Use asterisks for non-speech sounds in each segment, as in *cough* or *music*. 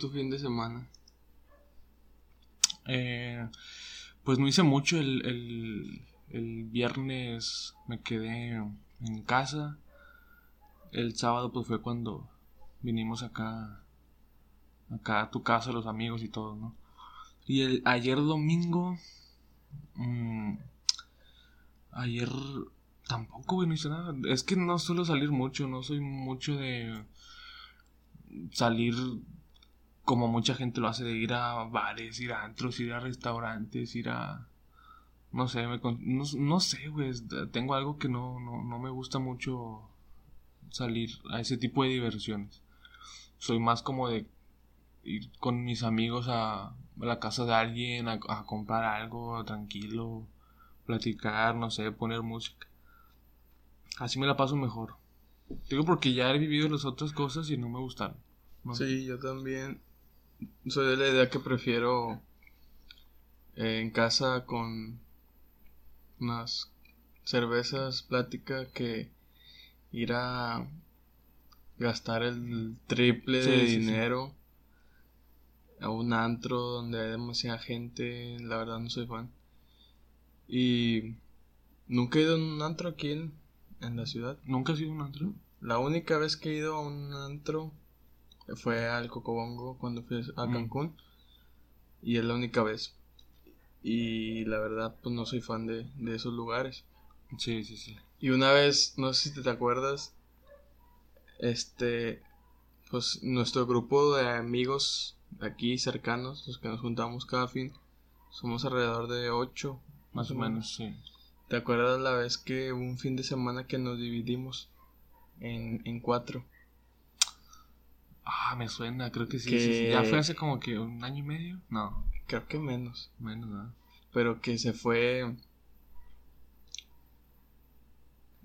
¿Cómo fue tu fin de semana? Eh, pues no hice mucho. El, el, viernes me quedé en casa. El sábado pues fue cuando vinimos acá, acá a tu casa, los amigos y todo, ¿no? Y el, ayer domingo, mm, ayer tampoco, güey, no hice nada. Es que no suelo salir mucho, no soy mucho de salir como mucha gente lo hace, de ir a bares, ir a antros, ir a restaurantes, ir a... No sé, me, no, sé, güey, tengo algo que no, no, no me gusta mucho salir a ese tipo de diversiones. Soy más como de ir con mis amigos a, la casa de alguien, a, comprar algo tranquilo, platicar, no sé, poner música. Así me la paso mejor. Digo porque ya he vivido las otras cosas y no me gustaron. Sí, yo también soy de la idea que prefiero eh, en casa con unas cervezas, plática, que ir a gastar el triple de dinero a un antro donde hay demasiada gente, la verdad no soy fan. Y nunca he ido a un antro aquí en, en la ciudad. ¿Nunca has ido a un antro? La única vez que he ido a un antro fue al Cocobongo cuando fui a mm. Cancún. Y es la única vez. Y la verdad, pues no soy fan de, de esos lugares. Sí, sí, sí. Y una vez, no sé si te acuerdas, este, pues nuestro grupo de amigos aquí cercanos, los que nos juntamos cada fin, somos alrededor de ocho, más, o menos, sí. ¿Te acuerdas la vez que un fin de semana que nos dividimos en, en cuatro? Ah, me suena, creo que sí, Ya fue hace como que un año y medio. No. Creo que menos. Menos, ¿no? Pero que se fue.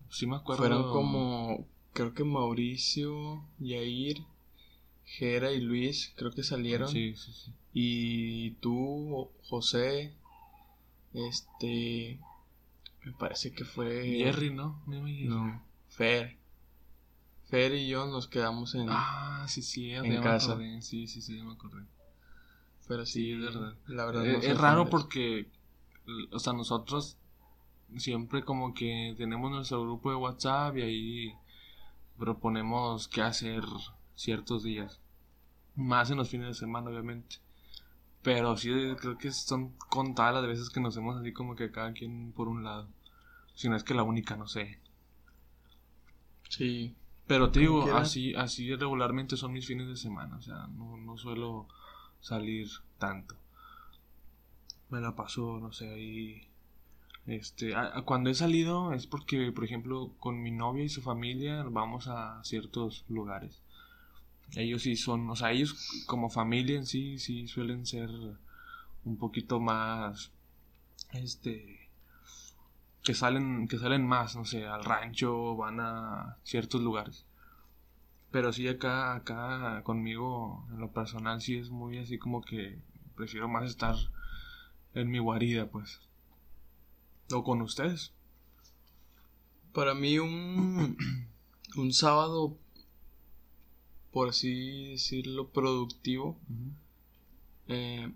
Sí, me acuerdo. Fueron como. Creo que Mauricio, Yair, Jera y Luis, creo que salieron. Sí, sí, sí. Y tú, José, este. Me parece que fue. Jerry, ¿no? No, Fer. Fer y yo nos quedamos en, ah, sí, sí, en casa. Sí, sí, sí, me acordé. Pero sí, es verdad. La verdad eh, es, raro porque, o sea, nosotros siempre como que tenemos nuestro grupo de WhatsApp y ahí proponemos qué hacer ciertos días. Más en los fines de semana, obviamente. Pero sí, creo que son contadas las veces que nos hemos así como que cada quien por un lado. Si no es que la única, no sé. Sí. Pero te digo, así, así regularmente son mis fines de semana. O sea, no, no suelo salir tanto. Me la paso, no sé, ahí. Este, cuando he salido es porque, por ejemplo, con mi novia y su familia vamos a ciertos lugares. Ellos sí son, o sea, ellos como familia en sí, sí suelen ser un poquito más, este, que salen, que salen más, no sé, al rancho, van a ciertos lugares. Pero sí acá, acá conmigo, en lo personal, sí es muy así como que prefiero más estar en mi guarida, pues. O con ustedes. Para mí un, *clears throat* un sábado, por así decirlo, productivo. eh,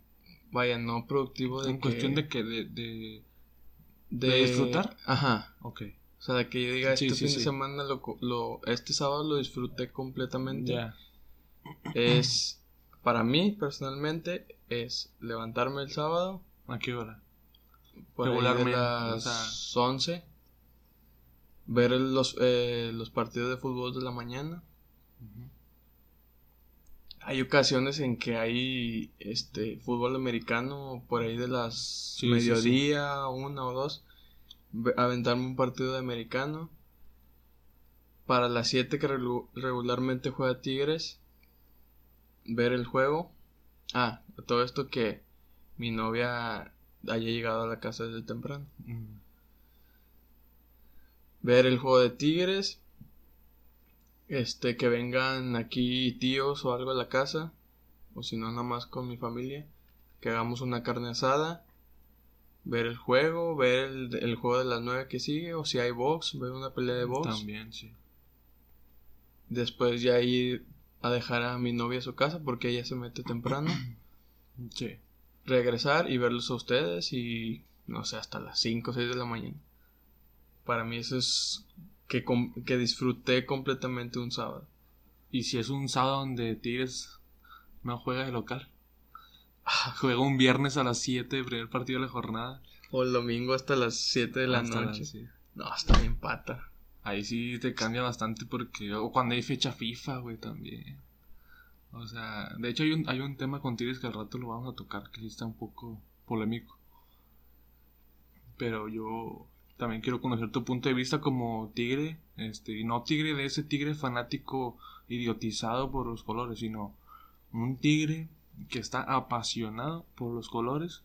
vaya, no productivo de... En cuestión de que de de, disfrutar? Ajá. Ok. O sea, que yo diga, este fin de semana, lo, lo, este sábado lo disfruté completamente. Ya. Es, para mí, personalmente, es levantarme el sábado. ¿A qué hora? Regularmente. A las 11. Ver los, eh, los partidos de fútbol de la mañana hay ocasiones en que hay este fútbol americano por ahí de las mediodía, una o dos, aventarme un partido de americano. Para las 7 que regularmente juega Tigres, ver el juego. Ah, todo esto que mi novia haya llegado a la casa desde temprano. Ver el juego de Tigres este, que vengan aquí tíos o algo a la casa, o si no, nada más con mi familia, que hagamos una carne asada, ver el juego, ver el, juego de las nueve que sigue, o si hay box, ver una pelea de box. También, sí. Después ya ir a dejar a mi novia a su casa porque ella se mete temprano. *clears throat* Sí. Regresar y verlos a ustedes y no sé, hasta las 5 o 6 de la mañana. Para mí eso es que, com- que disfruté completamente un sábado. Y si es un sábado donde Tigres no juega de local. *laughs* Juega un viernes a las 7, primer partido de la jornada. O el domingo hasta las 7 de la Hasta noche. las- sí. No, está bien pata. Ahí sí te cambia bastante porque... O cuando hay fecha FIFA, güey, también. O sea, de hecho hay un, hay un tema con Tigres que al rato lo vamos a tocar, que sí está un poco polémico. Pero yo también quiero conocer tu punto de vista como tigre, este, y no tigre de ese tigre fanático idiotizado por los colores, sino un tigre que está apasionado por los colores,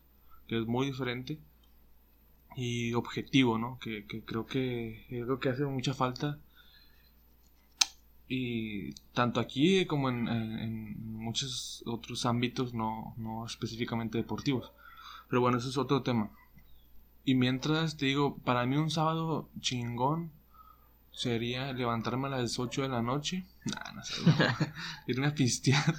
que es muy diferente, y objetivo, ¿no? Que, que creo que es que hace mucha falta. Y tanto aquí como en, en- en muchos otros ámbitos, no, no específicamente deportivos. Pero bueno, eso es otro tema. Y mientras te digo, para mí un sábado chingón sería levantarme a las 8 de la noche. Nah, no sé, *laughs* irme a pistear.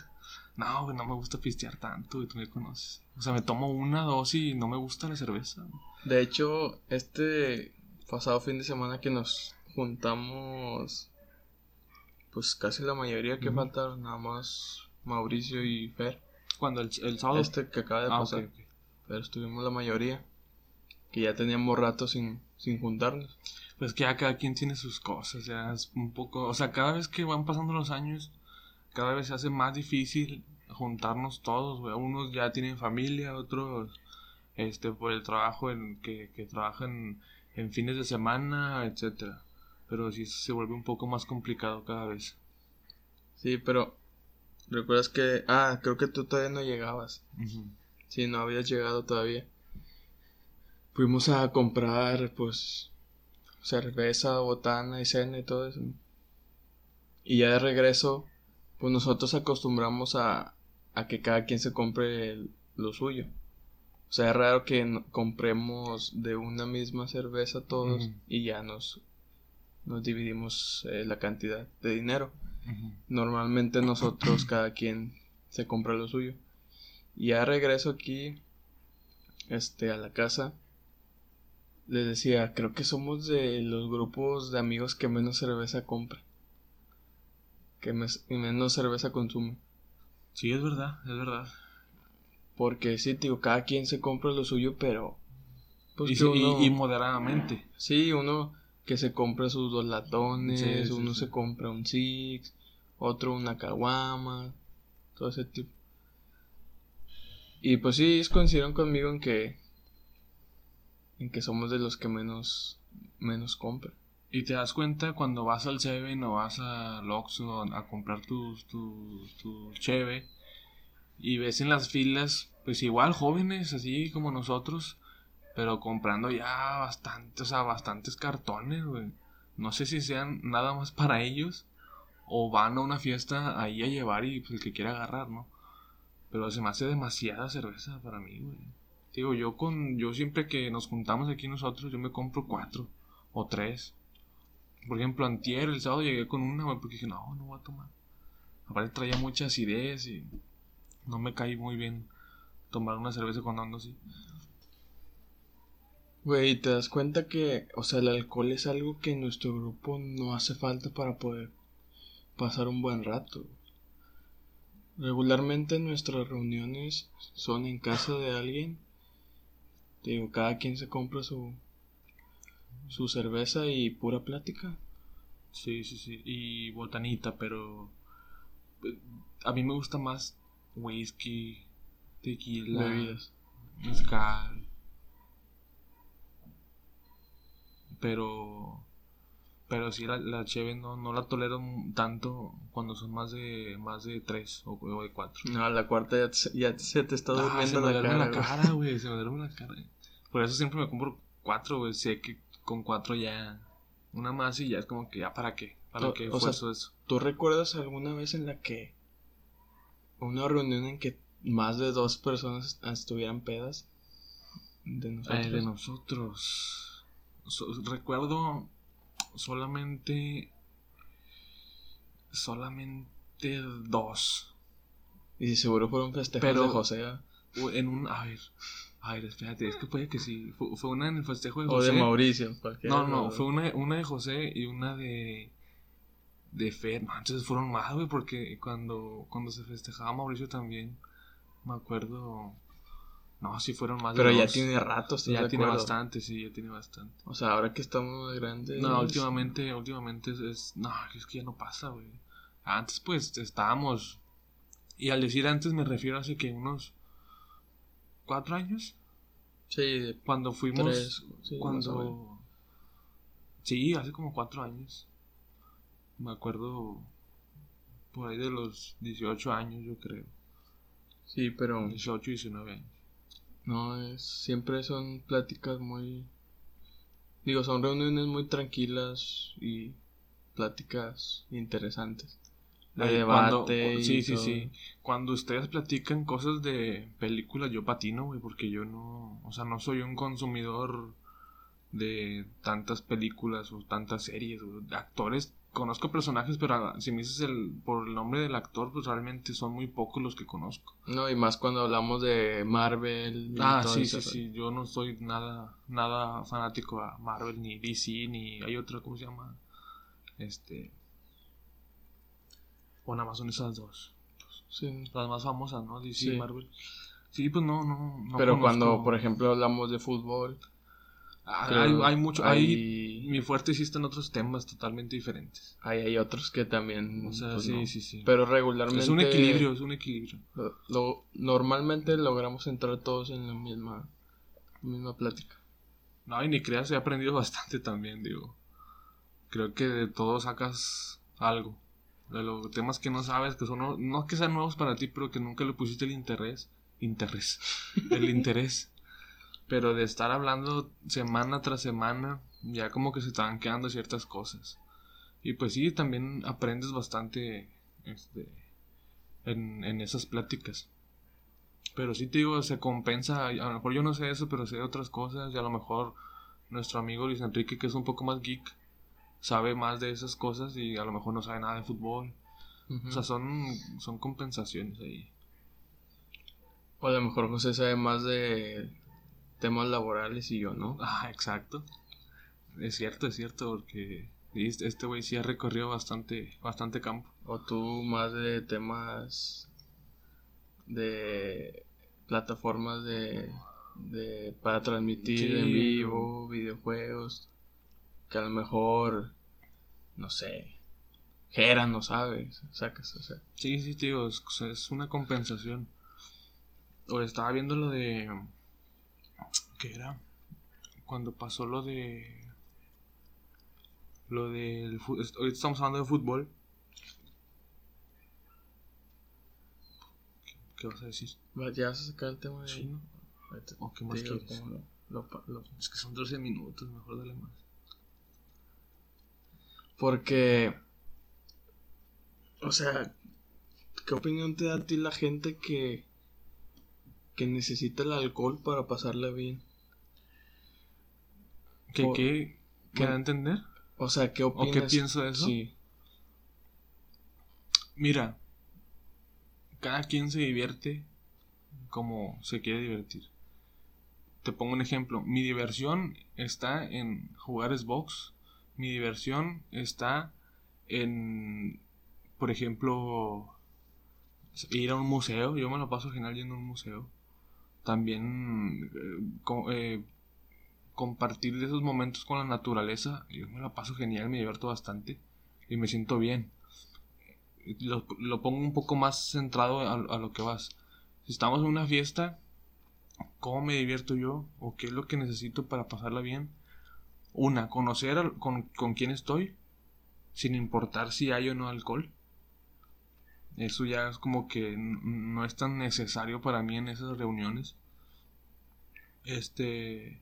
No, güey, no me gusta pistear tanto, güey, tú me conoces. O sea, me tomo una, dos y no me gusta la cerveza. güey. De hecho, este pasado fin de semana que nos juntamos, pues casi la mayoría que Ujú. faltaron, nada más Mauricio y Fer. Cuando el, el sábado. Este que acaba de Ah, pasar. Pero estuvimos la mayoría. Que ya teníamos rato sin, sin juntarnos. Pues que ya cada quien tiene sus cosas, ya es un poco, o sea, cada vez que van pasando los años, cada vez se hace más difícil juntarnos todos, güey. Unos ya tienen familia, otros, este, por el trabajo en, que, que trabajan en fines de semana, etcétera. Pero sí se vuelve un poco más complicado cada vez. Sí, pero recuerdas que... Ah, creo que tú todavía no llegabas. Ujú. Sí, no habías llegado todavía. Fuimos a comprar, pues, cerveza, botana y cena y todo eso. Y ya de regreso, pues nosotros acostumbramos a, a que cada quien se compre el- lo suyo. O sea, es raro que no- compremos de una misma cerveza todos y ya nos, nos dividimos eh, la cantidad de dinero. Normalmente nosotros *clears throat* cada quien se compra lo suyo. Y ya regreso aquí este a la casa. Les decía, creo que somos de los grupos de amigos que menos cerveza compra. Que mes- menos cerveza consume. Sí, es verdad, es verdad. Porque sí, tío, cada quien se compra lo suyo, pero pues y, sí, y- uno- y moderadamente. Sí, uno que se compra sus dos latones, Sí, sí, uno se compra un six, otro una caguama, todo ese tipo. Y pues sí, ellos coincidieron conmigo en que en que somos de los que menos menos compran. Y te das cuenta cuando vas al Seven o vas al Oxxo a comprar tu, tu, tu cheve y ves en las filas, pues igual jóvenes así como nosotros, pero comprando ya bastante, o sea, bastantes cartones, güey. No sé si sean nada más para ellos o van a una fiesta ahí a llevar y pues el que quiera agarrar, ¿no? Pero se me hace demasiada cerveza para mí, güey. Digo, yo con, yo siempre que nos juntamos aquí nosotros, yo me compro cuatro o tres. Por ejemplo, antier, el sábado llegué con una, güey, porque dije, no, no voy a tomar. Aparte traía mucha acidez y no me caí muy bien tomar una cerveza cuando ando así. Güey, te das cuenta que, o sea, el alcohol es algo que en nuestro grupo no hace falta para poder pasar un buen rato. Regularmente nuestras reuniones son en casa de alguien. Digo, cada quien se compra su su cerveza y pura plática. Sí, sí, sí. Y botanita, pero eh, a mí me gusta más whisky, tequila, Bebidas. mezcal. Pero pero sí la, la cheve no, no la tolero tanto cuando son más de más de tres o, o de cuatro. No, la cuarta ya, te- ya se te está Ah, durmiendo se me la cara. la cara, güey. Se me duerme la cara. Por eso siempre me compro cuatro, güey. Sé que con cuatro ya. Una más y ya es como que ya para qué. ¿Para qué o sea, eso? ¿Tú recuerdas alguna vez en la que una reunión en que más de dos personas estuvieran pedas? De nosotros. Eh, de nosotros. So- recuerdo solamente. Solamente. dos. Y seguro fueron festejos Pero- de José. ¿ah? En un. A ver. A ver, espérate, es que puede que sí. Fue, fue una en el festejo de O José. de Mauricio. cualquiera No, no, fue una, una de José y una de. De Fer. No, entonces fueron más, güey, porque cuando, cuando se festejaba Mauricio también. Me acuerdo. No, sí fueron más de Pero ya dos. tiene rato, ¿estás Ya tiene acuerdo? bastante, sí, ya tiene bastante. O sea, ahora que estamos grandes. No, últimamente, últimamente es, es- No, es que ya no pasa, güey. Antes, pues, estábamos. Y al decir antes me refiero a hace que unos. ¿Cuatro años? Sí, Cuando fuimos. tres. sí, cuando. Sí, hace como cuatro años. Me acuerdo. Por ahí de los 18 años, yo creo. Sí, pero. 18, 19 años. No, es, siempre son pláticas muy... Digo, son reuniones muy tranquilas y pláticas interesantes. De Ahí, debate cuando- y sí, sí, todo. sí. Cuando ustedes platican cosas de películas, yo patino, güey, porque yo no, o sea, no soy un consumidor de tantas películas o tantas series o de actores. Conozco personajes, pero ah, si me dices el, por el nombre del actor, pues realmente son muy pocos los que conozco. No, y más cuando hablamos de Marvel. y Ah, todo sí, eso. sí, sí. Yo no soy nada, nada fanático a Marvel, ni DC, ni hay otra, ¿cómo se llama? Este. O nada más son esas dos. Sí. Las más famosas, ¿no? DC Sí. Marvel. Sí, pues no, no. no Pero conozco. cuando, por ejemplo, hablamos de fútbol, Ah, hay, hay mucho. Hay, hay, mi fuerte sí está en otros temas totalmente diferentes. hay, hay otros que también. O sea, pues, sí, no. sí, sí. Pero regularmente. es un equilibrio, es un equilibrio. lo- lo- normalmente logramos entrar todos en la misma, misma plática. No, y ni creas, he aprendido *laughs* bastante también, digo. Creo que de todo sacas algo. De los temas que no sabes, que son, no, que sean nuevos para ti, pero que nunca le pusiste el interés. Interés. *laughs* El interés. Pero de estar hablando semana tras semana, ya como que se te van quedando ciertas cosas. Y pues sí, también aprendes bastante este, en, en esas pláticas. Pero sí te digo, se compensa. A lo mejor yo no sé eso, pero sé otras cosas. Y a lo mejor nuestro amigo Luis Enrique, que es un poco más geek, sabe más de esas cosas y a lo mejor no sabe nada de fútbol. O sea, son, son compensaciones ahí. O a lo mejor José sabe más de temas laborales y yo no. Ah, exacto. Es cierto, es cierto, porque este este güey sí ha recorrido bastante, bastante campo. O tú más de temas de plataformas de, de para transmitir Sí. en vivo, videojuegos, que a lo mejor, no sé, Jera no sabes, sacas, o sea. Sí, sí, tío, es, es una compensación. O estaba viendo lo de. ¿Qué era? Cuando pasó lo de. Lo del. Ahorita estamos hablando de fútbol. ¿Qué, vas a decir? ¿Ya vas a sacar el tema de Sí? ¿no? ¿O qué más digo quieres? lo- lo lo- Es que son 13 minutos, mejor dale más. Porque, o sea, ¿qué opinión te da a ti la gente que, que necesita el alcohol para pasarla bien? ¿Qué, Por- qué? ¿Me por- da a entender? O sea, ¿qué ¿O opinas? qué pienso de eso? Sí, Mira, cada quien se divierte como se quiere divertir. Te pongo un ejemplo. Mi diversión está en jugar Xbox. Mi diversión está en, por ejemplo, ir a un museo. Yo me lo paso genial yendo a un museo. También eh, eh, compartir esos momentos con la naturaleza. Yo me lo paso genial, me divierto bastante y me siento bien lo, lo pongo un poco más centrado a, a lo que vas. Si estamos en una fiesta, ¿cómo me divierto yo? ¿O qué es lo que necesito para pasarla bien? Una, conocer con, con quién estoy, sin importar si hay o no alcohol. Eso ya es como que no es tan necesario para mí en esas reuniones. Este,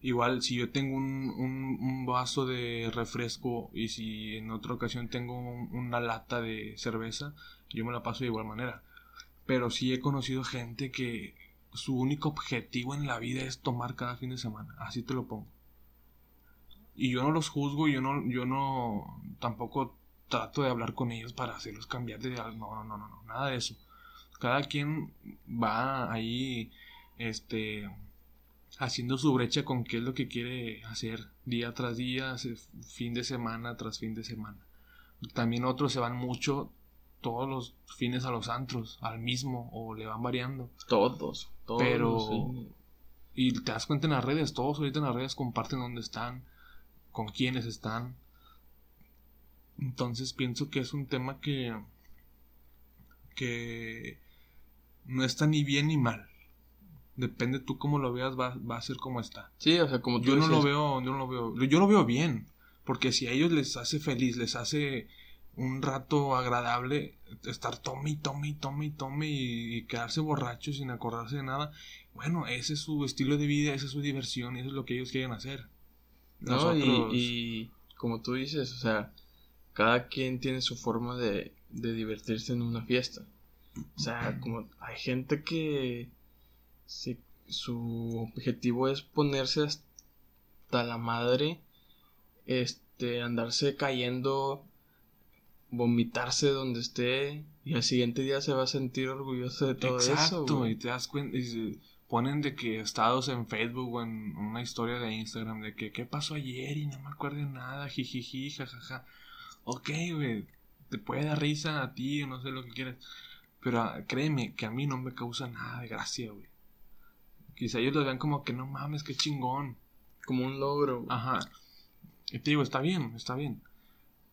igual si yo tengo un, un- vaso de refresco y si en otra ocasión tengo un- una lata de cerveza, yo me la paso de igual manera. Pero sí he conocido gente que su único objetivo en la vida es tomar cada fin de semana. Así te lo pongo. Y yo no los juzgo, yo no, yo no tampoco trato de hablar con ellos para hacerlos cambiar de... No, no, no, no, nada de eso. Cada quien va ahí, este, haciendo su brecha con qué es lo que quiere hacer día tras día, fin de semana tras fin de semana. También otros se van mucho todos los fines a los antros, al mismo, o le van variando. Todos, todos. Pero... Y te das cuenta en las redes, todos ahorita en las redes comparten dónde están, con quiénes están. Entonces pienso que es un tema que... que no está ni bien ni mal. Depende tú cómo lo veas, va, va a ser como está. Sí, o sea, como tú Yo no lo veo, yo no lo veo, yo lo veo bien. Porque si a ellos les hace feliz, les hace un rato agradable estar tome y tome y tome y tome y, quedarse borracho sin acordarse de nada. Bueno, ese es su estilo de vida, esa es su diversión y eso es lo que ellos quieren hacer. No, y, como tú dices, o sea, cada quien tiene su forma de, de divertirse en una fiesta. O sea, como hay gente que si, su objetivo es ponerse hasta la madre, este, andarse cayendo vomitarse donde esté y al siguiente día se va a sentir orgulloso de todo eso. Exacto, y te das cuenta, y se ponen de que estados en Facebook o en una historia de Instagram de que qué pasó ayer y no me acuerdo de nada, jijiji, jajaja. Ok, güey, te puede dar risa a ti o no sé lo que quieras, pero ah, créeme que a mí no me causa nada de gracia, güey. Quizá ellos lo vean como que no mames, qué chingón. Como un logro. Ajá. Y te digo, está bien, está bien.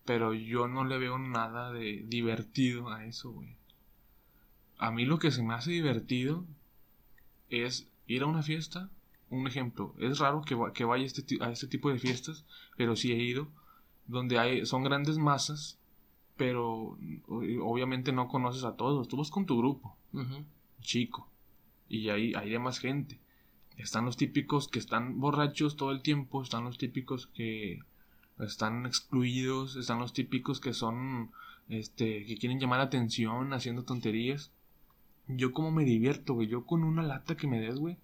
Pero yo no le veo nada de divertido a eso, güey. A mí lo que se me hace divertido es ir a una fiesta. Un ejemplo, es raro que, que vaya este, a este tipo de fiestas, pero sí he ido, donde hay, son grandes masas, pero obviamente no conoces a todos. Tú vas con tu grupo, chico, y ahí hay más gente. Están los típicos que están borrachos todo el tiempo, están los típicos que están excluidos, están los típicos que son, este, que quieren llamar la atención haciendo tonterías. Yo como me divierto, güey, yo con una lata que me des, güey,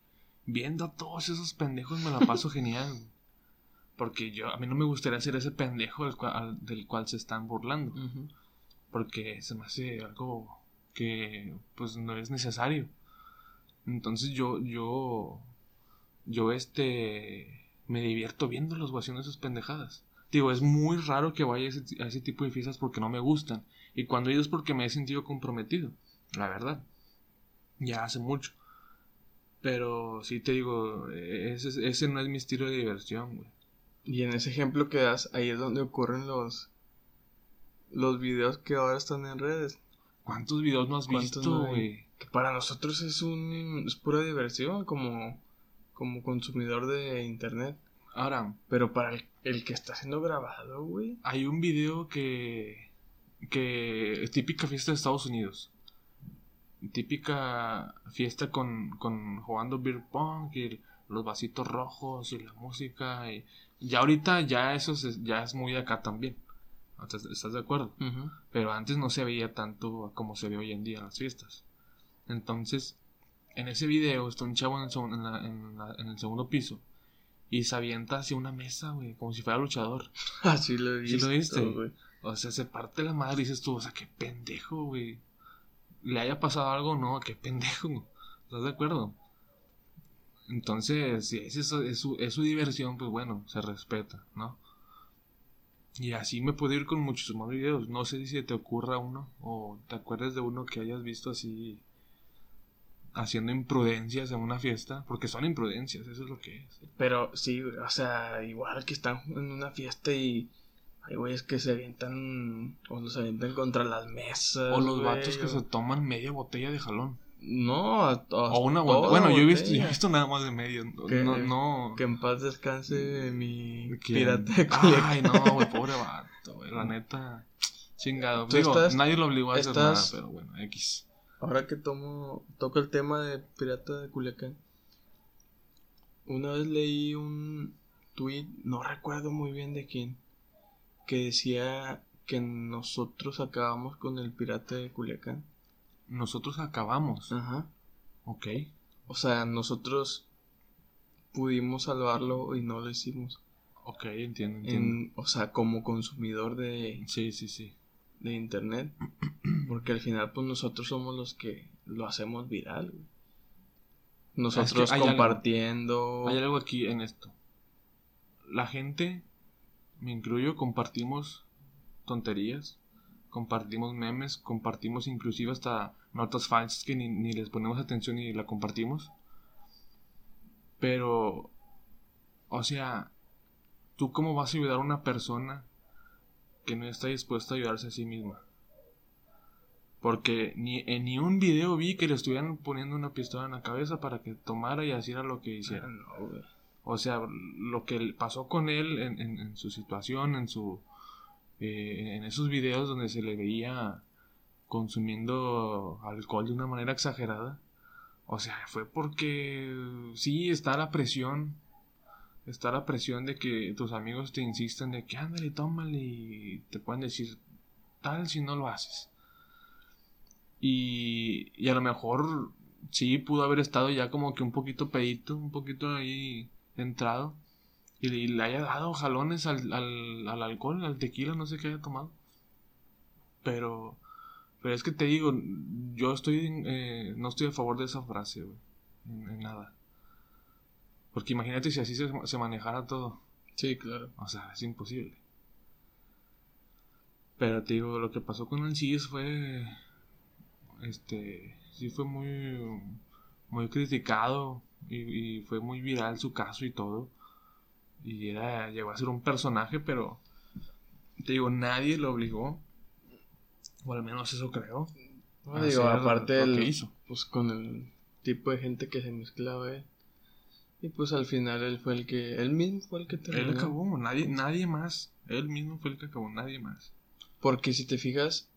viendo a todos esos pendejos me la paso genial. Porque yo, a mí no me gustaría ser ese pendejo del cual, del cual se están burlando. Porque se me hace algo que, pues, no es necesario. Entonces yo, yo, yo, este, me divierto viendo los haciendo esas pendejadas. Digo, es muy raro que vaya a ese, tipo de fiestas porque no me gustan. Y cuando he ido es porque me he sentido comprometido. La verdad. Ya hace mucho. Pero sí te digo, ese, ese no es mi estilo de diversión, güey. Y en ese ejemplo que das, ahí es donde ocurren los los videos que ahora están en redes. ¿Cuántos videos no has visto, güey? que para nosotros es un es pura diversión como como consumidor de internet. Ahora, pero para el, que está siendo grabado, güey. Hay un video que. que. es típica fiesta de Estados Unidos. Típica fiesta con, con jugando beer pong y los vasitos rojos y la música. Y ya ahorita ya eso es, ya es muy de acá también. ¿Estás de acuerdo? Pero antes no se veía tanto como se ve hoy en día en las fiestas. Entonces, en ese video está un chavo en en el segundo piso y se avienta hacia una mesa, güey, como si fuera luchador. *laughs* Así lo viste. ¿Sí lo viste? O sea, se parte la madre y dices tú, o sea, qué pendejo, güey. ¿Le haya pasado algo? No, qué pendejo. *laughs* ¿Estás de acuerdo? Entonces, si es, eso, es, su, es su diversión, pues bueno, se respeta, ¿no? Y así me puedo ir con muchos más videos. No sé si te ocurra uno o te acuerdas de uno que hayas visto así haciendo imprudencias en una fiesta, porque son imprudencias, eso es lo que es. Pero sí, o sea, igual que están en una fiesta y hay güeyes que se avientan o los avientan contra las mesas. O los vatos que se toman media botella de jalón. No, o una Bueno, yo he, visto, he visto, nada más de medio. Que, no, no. Que en paz descanse mi pirata de Ay, no, güey, pobre *laughs* vato, güey, la neta. Chingado. Digo, nadie lo obligó a hacer nada, pero bueno, X. Ahora que tomo, toco el tema de Pirata de Culiacán. Una vez leí un tweet, no recuerdo muy bien de quién, que decía que nosotros acabamos con el Pirata de Culiacán. Nosotros acabamos. Ajá. Ok. O sea, nosotros pudimos salvarlo y no lo hicimos. Ok, entiendo, entiendo. o sea, como consumidor de... Sí, sí, sí. de internet. *clears throat* Porque al final, pues nosotros somos los que lo hacemos viral. Nosotros compartiendo. hay algo aquí en esto. La gente, me incluyo, compartimos tonterías, compartimos memes, compartimos inclusive hasta notas falsas que ni, ni les ponemos atención y la compartimos. Pero, o sea, ¿tú cómo vas a ayudar a una persona que no está dispuesta a ayudarse a sí misma? Porque ni en ni un video vi que le estuvieran poniendo una pistola en la cabeza para que tomara y hiciera lo que hiciera. Ah, o sea, lo que pasó con él en, su situación, en su eh, en esos videos donde se le veía consumiendo alcohol de una manera exagerada. O sea, fue porque sí está la presión. Está la presión de que tus amigos te insistan de que ándale, tómale y te pueden decir tal si no lo haces. Y, y a lo mejor sí pudo haber estado ya como que un poquito pedito, un poquito ahí entrado. Y le, haya dado jalones al, al, al, alcohol, al tequila, no sé qué haya tomado. Pero, pero es que te digo, yo estoy, eh, no estoy a favor de esa frase, güey. En, nada. Porque imagínate si así se, se manejara todo. Sí, claro. O sea, es imposible. Pero te digo, lo que pasó con el CIS fue este, sí fue muy, muy criticado y, fue muy viral su caso y todo. Y era, llegó a ser un personaje, pero te digo, nadie lo obligó, o al menos eso creo. digo, aparte hizo. pues con el tipo de gente que se mezclaba Y pues al final él fue el que, él mismo fue el que terminó. Él acabó, nadie, nadie más. Él mismo fue el que acabó, nadie más. Porque si te fijas,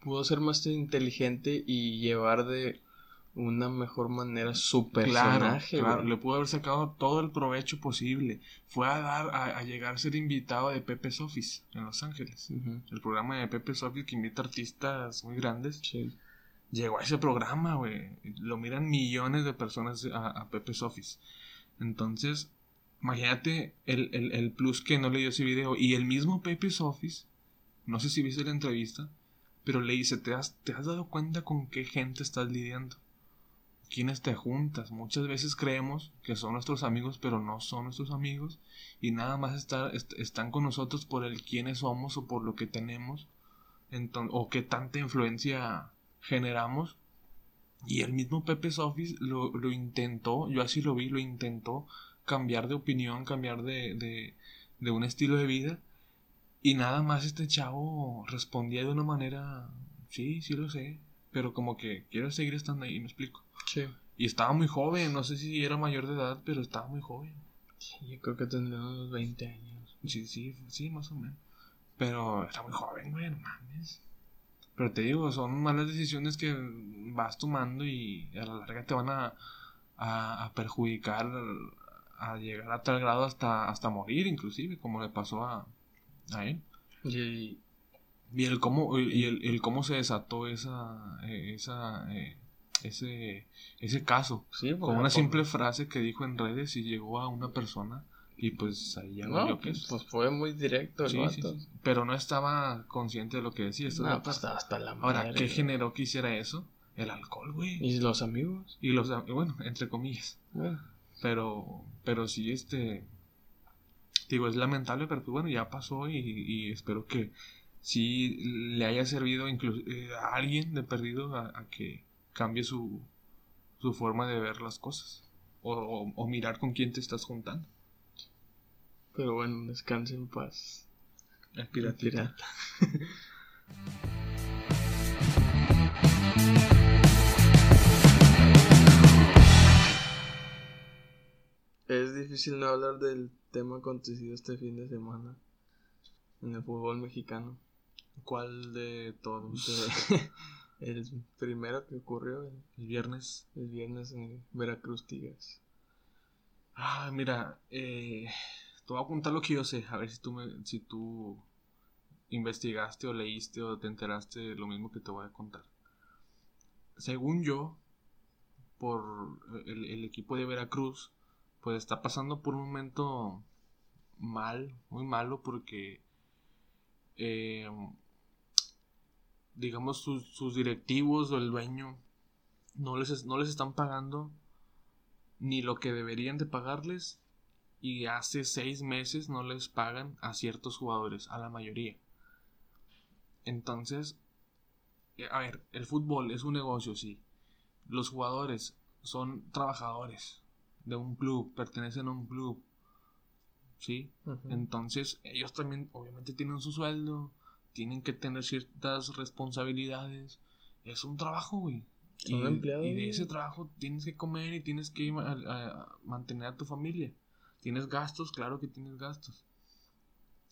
pudo ser más inteligente y llevar de una mejor manera su personaje. Claro, le pudo haber sacado todo el provecho posible. Fue a dar, a, llegar a ser invitado de Pepe's Office en Los Ángeles. El programa de Pepe's Office que invita artistas muy grandes. Llegó a ese programa, güey. Lo miran millones de personas a, a Pepe's Office. Entonces, imagínate el, el, el, plus que no le dio ese video. Y el mismo Pepe's Office, no sé si viste la entrevista, pero le dice, ¿te has, ¿te has dado cuenta con qué gente estás lidiando? ¿Quiénes te juntas? Muchas veces creemos que son nuestros amigos, pero no son nuestros amigos y nada más están con nosotros por el quiénes somos o por lo que tenemos o qué tanta influencia generamos. Y el mismo Pepe Sofis lo, lo, intentó, yo así lo vi, lo intentó cambiar de opinión, cambiar de, de, de un estilo de vida y nada más este chavo respondía de una manera, sí, sí lo sé, pero como que quiero seguir estando ahí, me explico. Sí. Y estaba muy joven, no sé si era mayor de edad, pero estaba muy joven. Sí, yo creo que tendría unos 20 años. Sí, sí, sí, más o menos. Pero está muy joven, güey, no mames. Pero te digo, son malas decisiones que vas tomando y a la larga te van a, a, a perjudicar a llegar a tal grado hasta, hasta morir, inclusive, como le pasó a, a él. Y, y el cómo, y el, el cómo se desató esa, eh, esa, eh, ese, ese caso. Sí, con una simple frase que dijo en redes y llegó a una persona y pues ahí ya no, que Pues fue muy directo el sí, Pero no estaba consciente de lo que decía. No, pues hasta la Ahora, ¿qué generó que hiciera eso? El alcohol, güey. Y los amigos. Y los, bueno, entre comillas. Pero, pero sí, este, digo, es lamentable, pero pues bueno, ya pasó y, espero que sí le haya servido incluso eh, a alguien de perdido a, que cambie su, su, forma de ver las cosas o, o, mirar con quién te estás juntando. Pero bueno, descanse en paz. El pirata. es difícil no hablar del tema acontecido este fin de semana en el fútbol mexicano. ¿Cuál de todos? *laughs* el primero que ocurrió el, viernes. El viernes en Veracruz Tigres. Ah, mira, eh, te voy a contar lo que yo sé, a ver si tú, me, si tú investigaste o leíste o te enteraste de lo mismo que te voy a contar. Según yo, por el equipo de Veracruz pues está pasando por un momento mal, muy malo, porque eh, digamos, sus, sus directivos o el dueño no les, no les están pagando ni lo que deberían de pagarles y hace seis meses no les pagan a ciertos jugadores, a la mayoría. Entonces, eh, a ver, el fútbol es un negocio, sí. Los jugadores son trabajadores de un club, pertenecen a un club, ¿sí? Entonces, ellos también obviamente tienen su sueldo, tienen que tener ciertas responsabilidades. Es un trabajo, güey. Y, de ese trabajo tienes que comer y tienes que mantener a tu familia. Tienes gastos, claro que tienes gastos.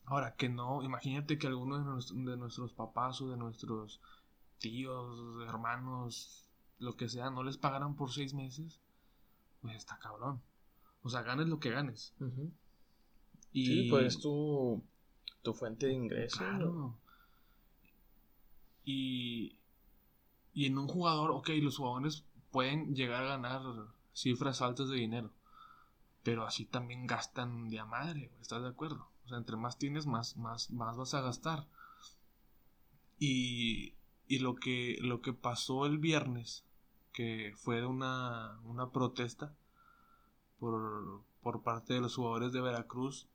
Ahora, que no, imagínate que alguno de, nuestros papás o de nuestros tíos, hermanos, lo que sea, no les pagaran por seis meses, pues está cabrón. O sea, ganes lo que ganes. Y sí, pues tu, tu fuente de ingreso. Claro. Y, y en un jugador, ok, los jugadores pueden llegar a ganar cifras altas de dinero. Pero así también gastan de a madre, ¿estás de acuerdo? O sea, entre más tienes, más, más, más vas a gastar. Y, y lo, que, lo que pasó el viernes, que fue una, una protesta por, por parte de los jugadores de Veracruz,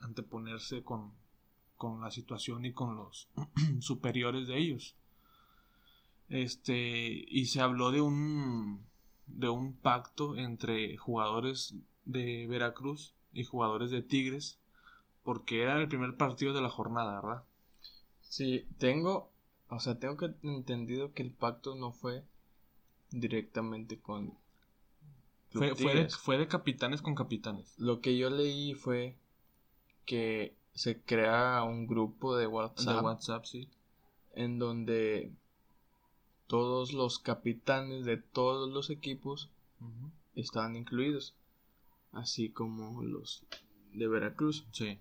anteponerse con, con la situación y con los *clears throat* superiores de ellos. Este, y se habló de un, de un pacto entre jugadores de Veracruz y jugadores de Tigres, porque era el primer partido de la jornada, ¿verdad? Sí, tengo, o sea, tengo que entendido que el pacto no fue directamente con fue, fue, de, fue, de, capitanes con capitanes. Lo que yo leí fue que se crea un grupo de WhatsApp. De WhatsApp, sí. En donde todos los capitanes de todos los equipos estaban incluidos, así como los de Veracruz. Sí.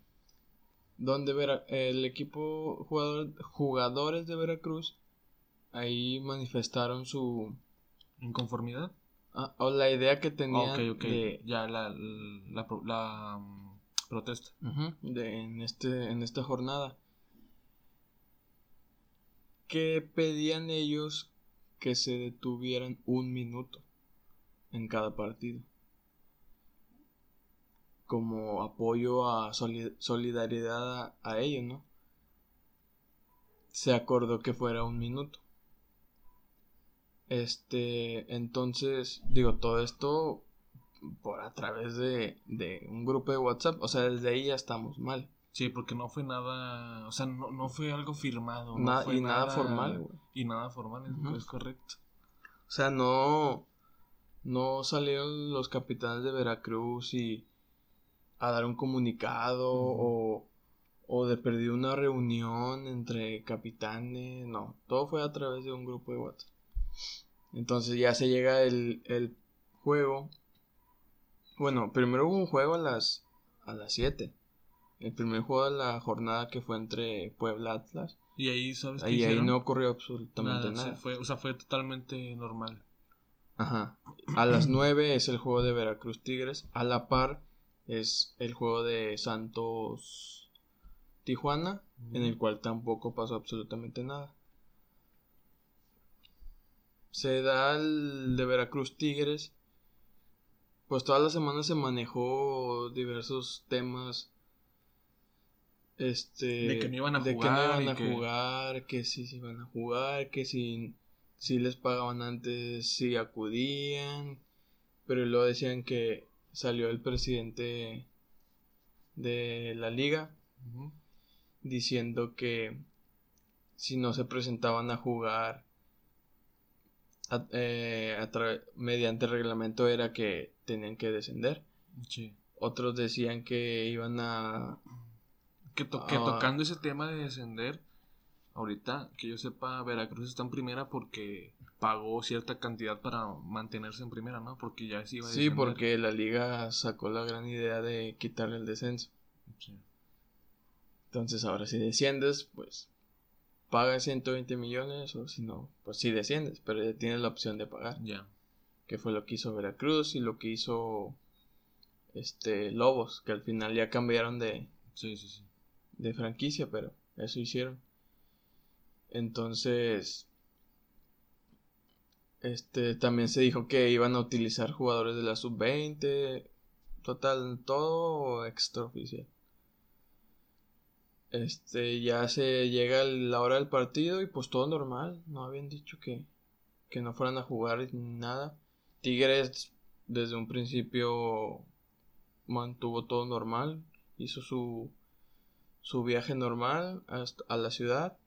Donde el equipo jugador, jugadores de Veracruz ahí manifestaron su inconformidad ah, o la idea que tenían de ya la, la, mm, protesta de, en este en esta jornada que pedían ellos que se detuvieran un minuto en cada partido. Como apoyo a solidaridad a, ellos, ¿no? Se acordó que fuera un minuto. Este, entonces, digo, todo esto por a través de, de un grupo de WhatsApp, o sea, desde ahí ya estamos mal. Sí, porque no fue nada, o sea, no, no fue algo firmado. y nada, formal, güey. Y nada formal, es, correcto. O sea, no, no salieron los capitanes de Veracruz y a dar un comunicado o, o de perder una reunión entre capitanes, no, todo fue a través de un grupo de WhatsApp. Entonces ya se llega el, el juego. Bueno, primero hubo un juego a las a las 7 el primer juego de la jornada que fue entre Puebla Atlas. Y ahí, ¿sabes qué Ahí no ocurrió absolutamente nada. fue, o sea, fue totalmente normal. Ajá. A las 9 es el juego de Veracruz Tigres. A la par es el juego de Santos Tijuana, en el cual tampoco pasó absolutamente nada. Se da el de Veracruz Tigres. Pues toda la semana se manejó diversos temas este de que no iban a jugar, que no iban a jugar, que sí se iban a jugar, que si, si les pagaban antes si acudían, pero luego decían que salió el presidente de la liga diciendo que si no se presentaban a jugar eh, mediante reglamento era que tenían que descender. Otros decían que iban a que, ah. tocando ese tema de descender, ahorita que yo sepa, Veracruz está en primera porque pagó cierta cantidad para mantenerse en primera, ¿no? Porque ya se iba a Sí, porque la liga sacó la gran idea de quitarle el descenso. Entonces ahora si desciendes, pues paga 120 millones o si no, pues sí desciendes, pero ya tienes la opción de pagar. Ya. Que fue lo que hizo Veracruz y lo que hizo este Lobos, que al final ya cambiaron de Sí, sí, sí de franquicia, pero eso hicieron. Entonces, este, también se dijo que iban a utilizar jugadores de la sub-20. Total, todo extraoficial. Este, ya se llega la hora del partido y pues todo normal. No habían dicho que, que no fueran a jugar nada. Tigres desde un principio mantuvo todo normal. Hizo su, su viaje normal hasta, a la ciudad.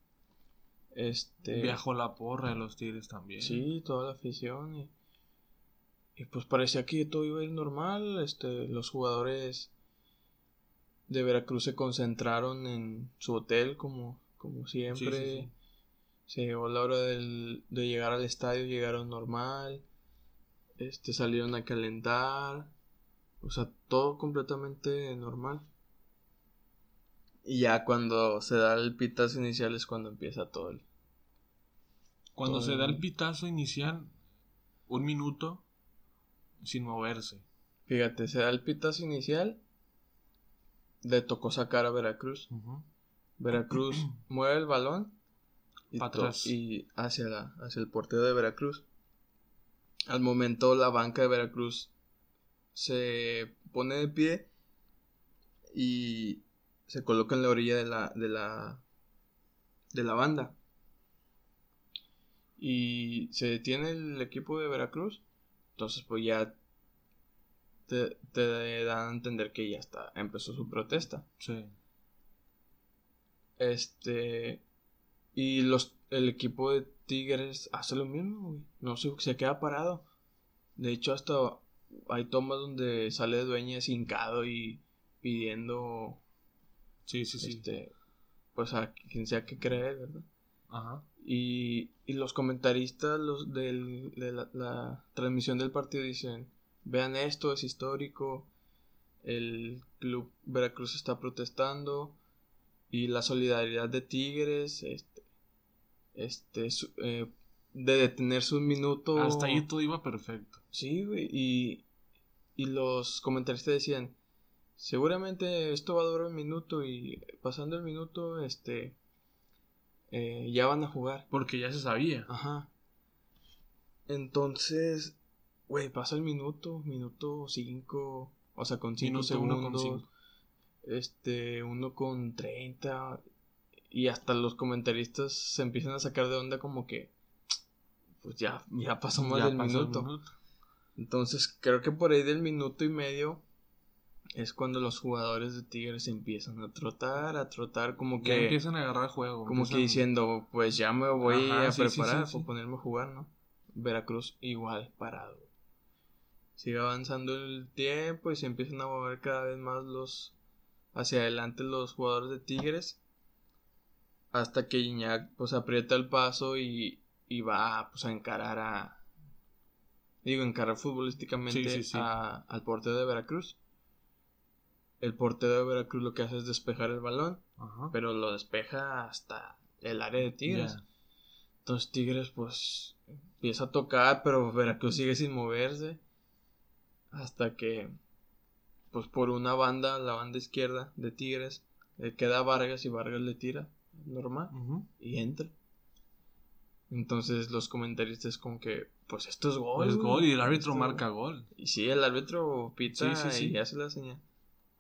Este, Viajó la porra de los Tigres también. Sí, toda la afición. Y, y pues parecía que todo iba a ir normal. Este, los jugadores de Veracruz se concentraron en su hotel como, como siempre. Se llegó la hora del, de llegar al estadio, llegaron normal. Este, salieron a calentar. O sea, todo completamente normal. Y ya cuando se da el pitazo inicial es cuando empieza todo el. Cuando se da el pitazo inicial, un minuto sin moverse. Fíjate, se da el pitazo inicial. Le tocó sacar a Veracruz. Veracruz *clears throat* mueve el balón. Y, y hacia, la, hacia el portero de Veracruz. Al momento la banca de Veracruz se pone de pie y se coloca en la orilla de la, de la, de la banda. Y se detiene el equipo de Veracruz. Entonces, pues ya te, te, dan a entender que ya está, empezó su protesta. Sí. Este. Y los, el equipo de Tigres hace lo mismo, güey. No sé, se queda parado. De hecho, hasta hay tomas donde sale Dueña hincado y pidiendo Sí, sí, sí. Este, pues a quien sea que cree, ¿verdad? Ajá. Y, y los comentaristas los del, de la, transmisión del partido dicen, vean esto, es histórico, el club Veracruz está protestando y la solidaridad de Tigres, este, este, eh, de detenerse un minuto. Hasta ahí todo iba perfecto. Sí, güey, y, y los comentaristas decían, seguramente esto va a durar un minuto y pasando el minuto, este, eh, ya van a jugar. Porque ya se sabía. Ajá. Entonces, güey, pasa el minuto, minuto 5, o sea, con 5 segundos. Este, uno con 30. Y hasta los comentaristas se empiezan a sacar de onda como que, pues ya, ya pasó más del minuto. Entonces, creo que por ahí del minuto y medio es cuando los jugadores de Tigres empiezan a trotar, a trotar, como que. empiezan a agarrar juego. Como que diciendo, pues ya me voy a preparar para ponerme a jugar, ¿no? Veracruz igual, parado. Sigue avanzando el tiempo y se empiezan a mover cada vez más los. hacia adelante los jugadores de Tigres. Hasta que Iñak, pues aprieta el paso y, y va, pues a encarar a. Digo, encarar futbolísticamente a, al portero de Veracruz el portero de Veracruz lo que hace es despejar el balón, pero lo despeja hasta el área de Tigres. Entonces Tigres pues empieza a tocar, pero Veracruz sigue sin moverse hasta que pues por una banda, la banda izquierda de Tigres, le queda Vargas y Vargas le tira normal y entra. Entonces los comentaristas con que pues esto es gol. Es gol y el árbitro marca gol. Y sí, el árbitro pita y hace la señal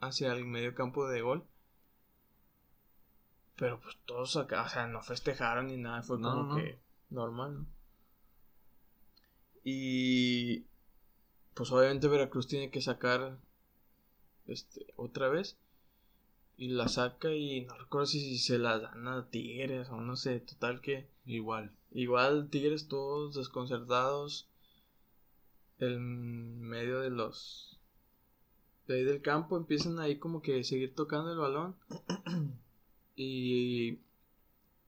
hacia el medio campo de gol. Pero pues todos acá, o sea, no festejaron ni nada, fue como que normal, ¿no? Y pues obviamente Veracruz tiene que sacar este otra vez y la saca y no recuerdo si se la dan a Tigres o no sé, total que igual. Igual Tigres todos desconcertados en medio de los de ahí del campo empiezan ahí como que seguir tocando el balón. *clears throat* y,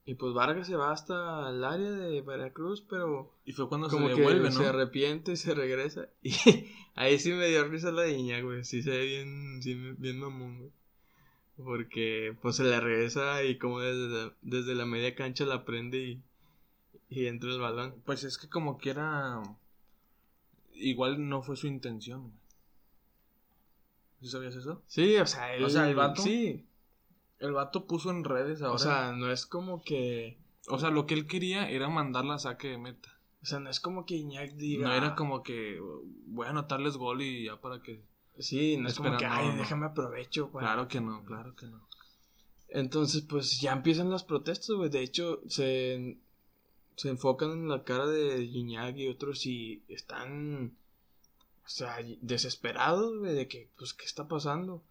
y pues Vargas se va hasta el área de Veracruz, pero... Y fue cuando como se devuelve, Se arrepiente y se regresa. Y *laughs* ahí sí me dio risa la niña, güey. Sí se ve bien, sí, bien mamón, güey. Porque pues se le regresa y como desde, desde la media cancha la prende y, y entra el balón. Pues es que como quiera... Igual no fue su intención, güey. ¿Sí sabías eso? Sí, o sea, el, vato. Sí. El vato puso en redes ahora. O sea, no es como que. O sea, lo que él quería era mandarla a saque de meta. O sea, no es como que Iñak diga. No era como que voy a anotarles gol y ya para que. Sí, no es como que, ay, no. déjame aprovecho. para-". Claro que no, claro que no. Entonces, pues ya empiezan las protestas, güey. De hecho, se, se enfocan en la cara de Iñak y otros y están, o sea, desesperados, güey, de que, pues, ¿qué está pasando?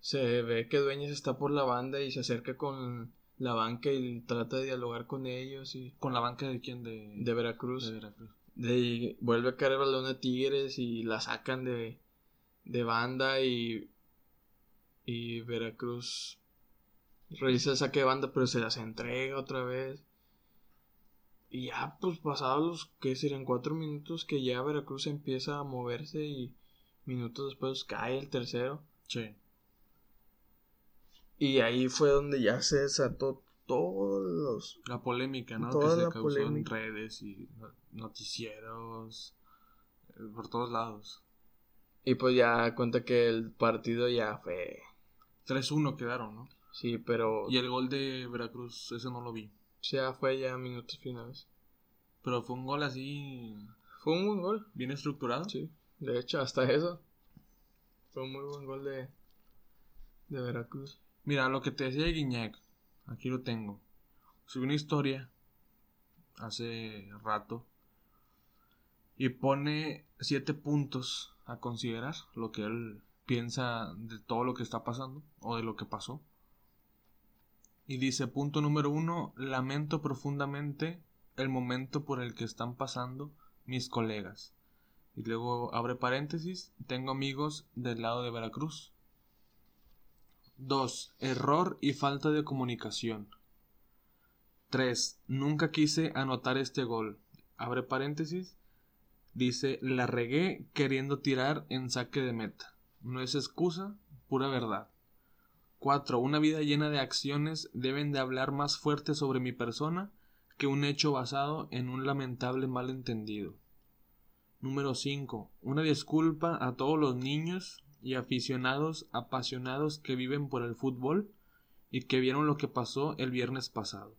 Se ve que Dueñas está por la banda y se acerca con la banca y trata de dialogar con ellos y ¿Con la banca de quién? De, de Veracruz. de Veracruz. De, vuelve a caer el balón a Tigres y la sacan de, de banda y, y Veracruz realiza el saque de banda pero se las entrega otra vez. Y ya pues pasados los que serían cuatro minutos que ya Veracruz empieza a moverse y minutos después cae el tercero. Sí. Y ahí fue donde ya se desató todos los... La polémica, ¿no? Toda que se la causó polémica. en redes y no- noticieros. eh, Por todos lados. Y pues ya cuenta que el partido ya fue... 3-1 quedaron, ¿no? Sí, pero Y el gol de Veracruz, ese no lo vi. ya fue ya minutos finales. Pero fue un gol así. Fue un buen gol. Bien estructurado. Sí, de hecho, hasta eso. Fue un muy buen gol de, de Veracruz. Mira, lo que te decía de Guiñac, aquí lo tengo. Subí una historia hace rato y pone siete puntos a considerar lo que él piensa de todo lo que está pasando o de lo que pasó. Y dice, punto número uno, lamento profundamente el momento por el que están pasando mis colegas. Y luego abre paréntesis, tengo amigos del lado de Veracruz. 2. Error y falta de comunicación. 3. Nunca quise anotar este gol. Abre paréntesis. Dice, la regué queriendo tirar en saque de meta. No es excusa, pura verdad. 4. Una vida llena de acciones deben de hablar más fuerte sobre mi persona que un hecho basado en un lamentable malentendido. Número 5. Una disculpa a todos los niños y aficionados apasionados que viven por el fútbol y que vieron lo que pasó el viernes pasado.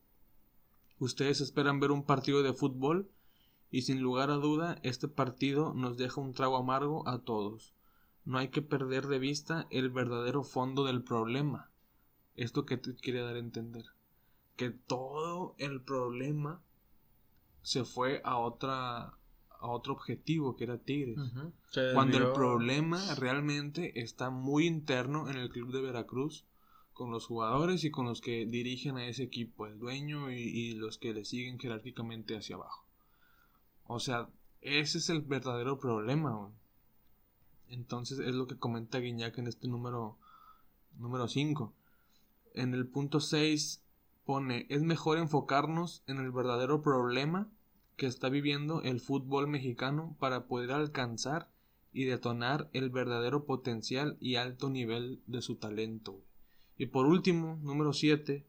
Ustedes esperan ver un partido de fútbol y sin lugar a duda este partido nos deja un trago amargo a todos. No hay que perder de vista el verdadero fondo del problema. Esto que te quiere dar a entender. Que todo el problema se fue a otra a otro objetivo que era Tigres. Cuando el problema realmente está muy interno en el club de Veracruz, con los jugadores y con los que dirigen a ese equipo, el dueño y, y los que le siguen jerárquicamente hacia abajo. O sea, ese es el verdadero problema. Entonces es lo que comenta Guiñac en este número número 5. En el punto 6 pone, es mejor enfocarnos en el verdadero problema que está viviendo el fútbol mexicano para poder alcanzar y detonar el verdadero potencial y alto nivel de su talento. Y por último, número 7,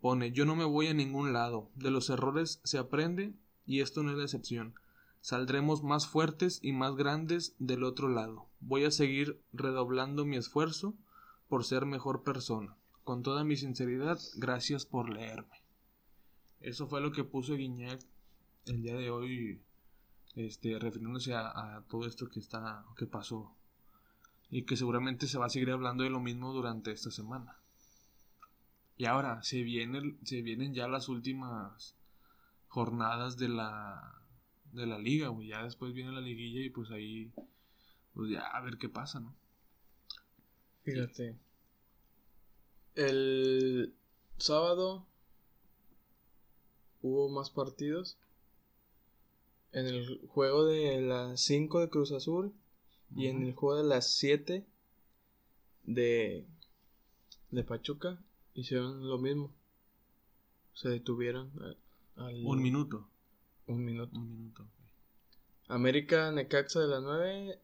pone, yo no me voy a ningún lado, de los errores se aprende y esto no es la excepción. Saldremos más fuertes y más grandes del otro lado. Voy a seguir redoblando mi esfuerzo por ser mejor persona. Con toda mi sinceridad, gracias por leerme. Eso fue lo que puso Guiñac el día de hoy, este, refiriéndose a, a todo esto que está, que pasó y que seguramente se va a seguir hablando de lo mismo durante esta semana. Y ahora se se vienen ya las últimas jornadas de la de la liga, güey. Ya después viene la liguilla y pues ahí pues ya a ver qué pasa, ¿no? Fíjate. El sábado hubo más partidos. En el juego de las 5 de Cruz Azul y en el juego de las 7 de, de Pachuca hicieron lo mismo. Se detuvieron a- al- Un minuto. un minuto. Un minuto. América Necaxa de las 9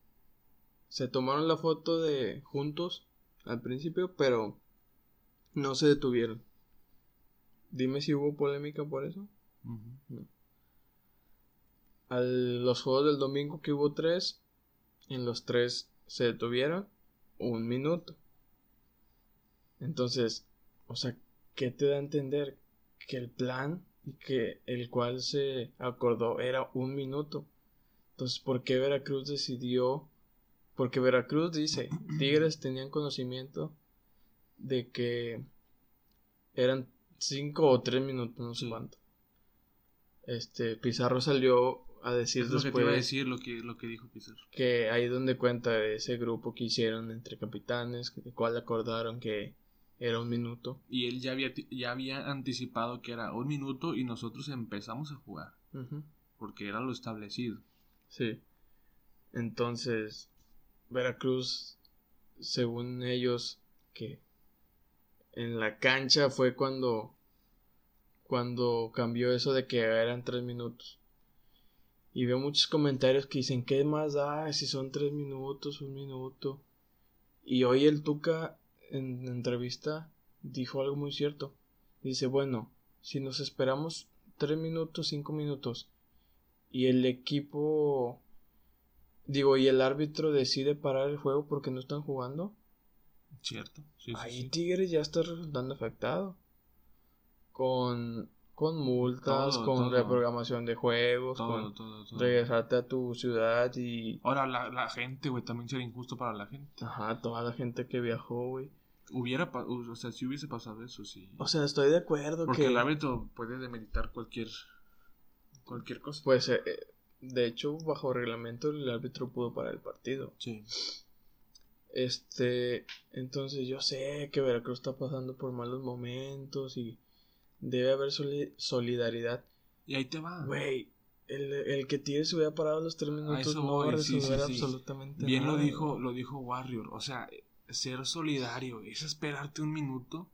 se tomaron la foto de juntos al principio, pero no se detuvieron. Dime si hubo polémica por eso. Ujú. A los juegos del domingo que hubo tres, en los tres se detuvieron un minuto. Entonces, o sea, ¿qué te da a entender? Que el plan y que el cual se acordó era un minuto. Entonces, ¿por qué Veracruz decidió? Porque Veracruz dice, Tigres tenían conocimiento de que eran cinco o tres minutos, no sé cuánto. Este, Pizarro salió a decir Es lo que te después iba a decir lo que, lo que dijo Pizarro. que ahí donde cuenta ese grupo que hicieron entre capitanes, que cual acordaron que era un minuto. Y él ya había, ya había anticipado que era un minuto y nosotros empezamos a jugar. Porque era lo establecido. Sí. Entonces, Veracruz, según ellos, que en la cancha fue cuando cuando cambió eso de que eran tres minutos. Y veo muchos comentarios que dicen, ¿qué más da si son tres minutos, un minuto? Y hoy el Tuca en entrevista dijo algo muy cierto. Dice, bueno, si nos esperamos tres minutos, cinco minutos, y el equipo, digo, y el árbitro decide parar el juego porque no están jugando, ¿Cierto? Sí, sí, ahí sí. Tigres ya está resultando afectado. Con, con multas, Todo, con todo. reprogramación de juegos, Todo, con regresarte a tu ciudad y... Ahora, la, la gente, güey, también sería injusto para la gente. Ajá, toda la gente que viajó, güey. Hubiera, pa- o sea, si hubiese pasado eso, sí. O sea, estoy de acuerdo Porque que... el árbitro puede demeritar cualquier, cualquier cosa. Pues, eh, eh, de hecho, bajo reglamento el árbitro pudo parar el partido. Sí. Este, entonces yo sé que Veracruz está pasando por malos momentos y debe haber soli- solidaridad. Y ahí te va. Güey, el, el que Tigres se hubiera parado los tres minutos no va a sí, resolver sí, sí. absolutamente Bien lo nada. dijo, lo dijo Warrior. O sea, ser solidario es esperarte un minuto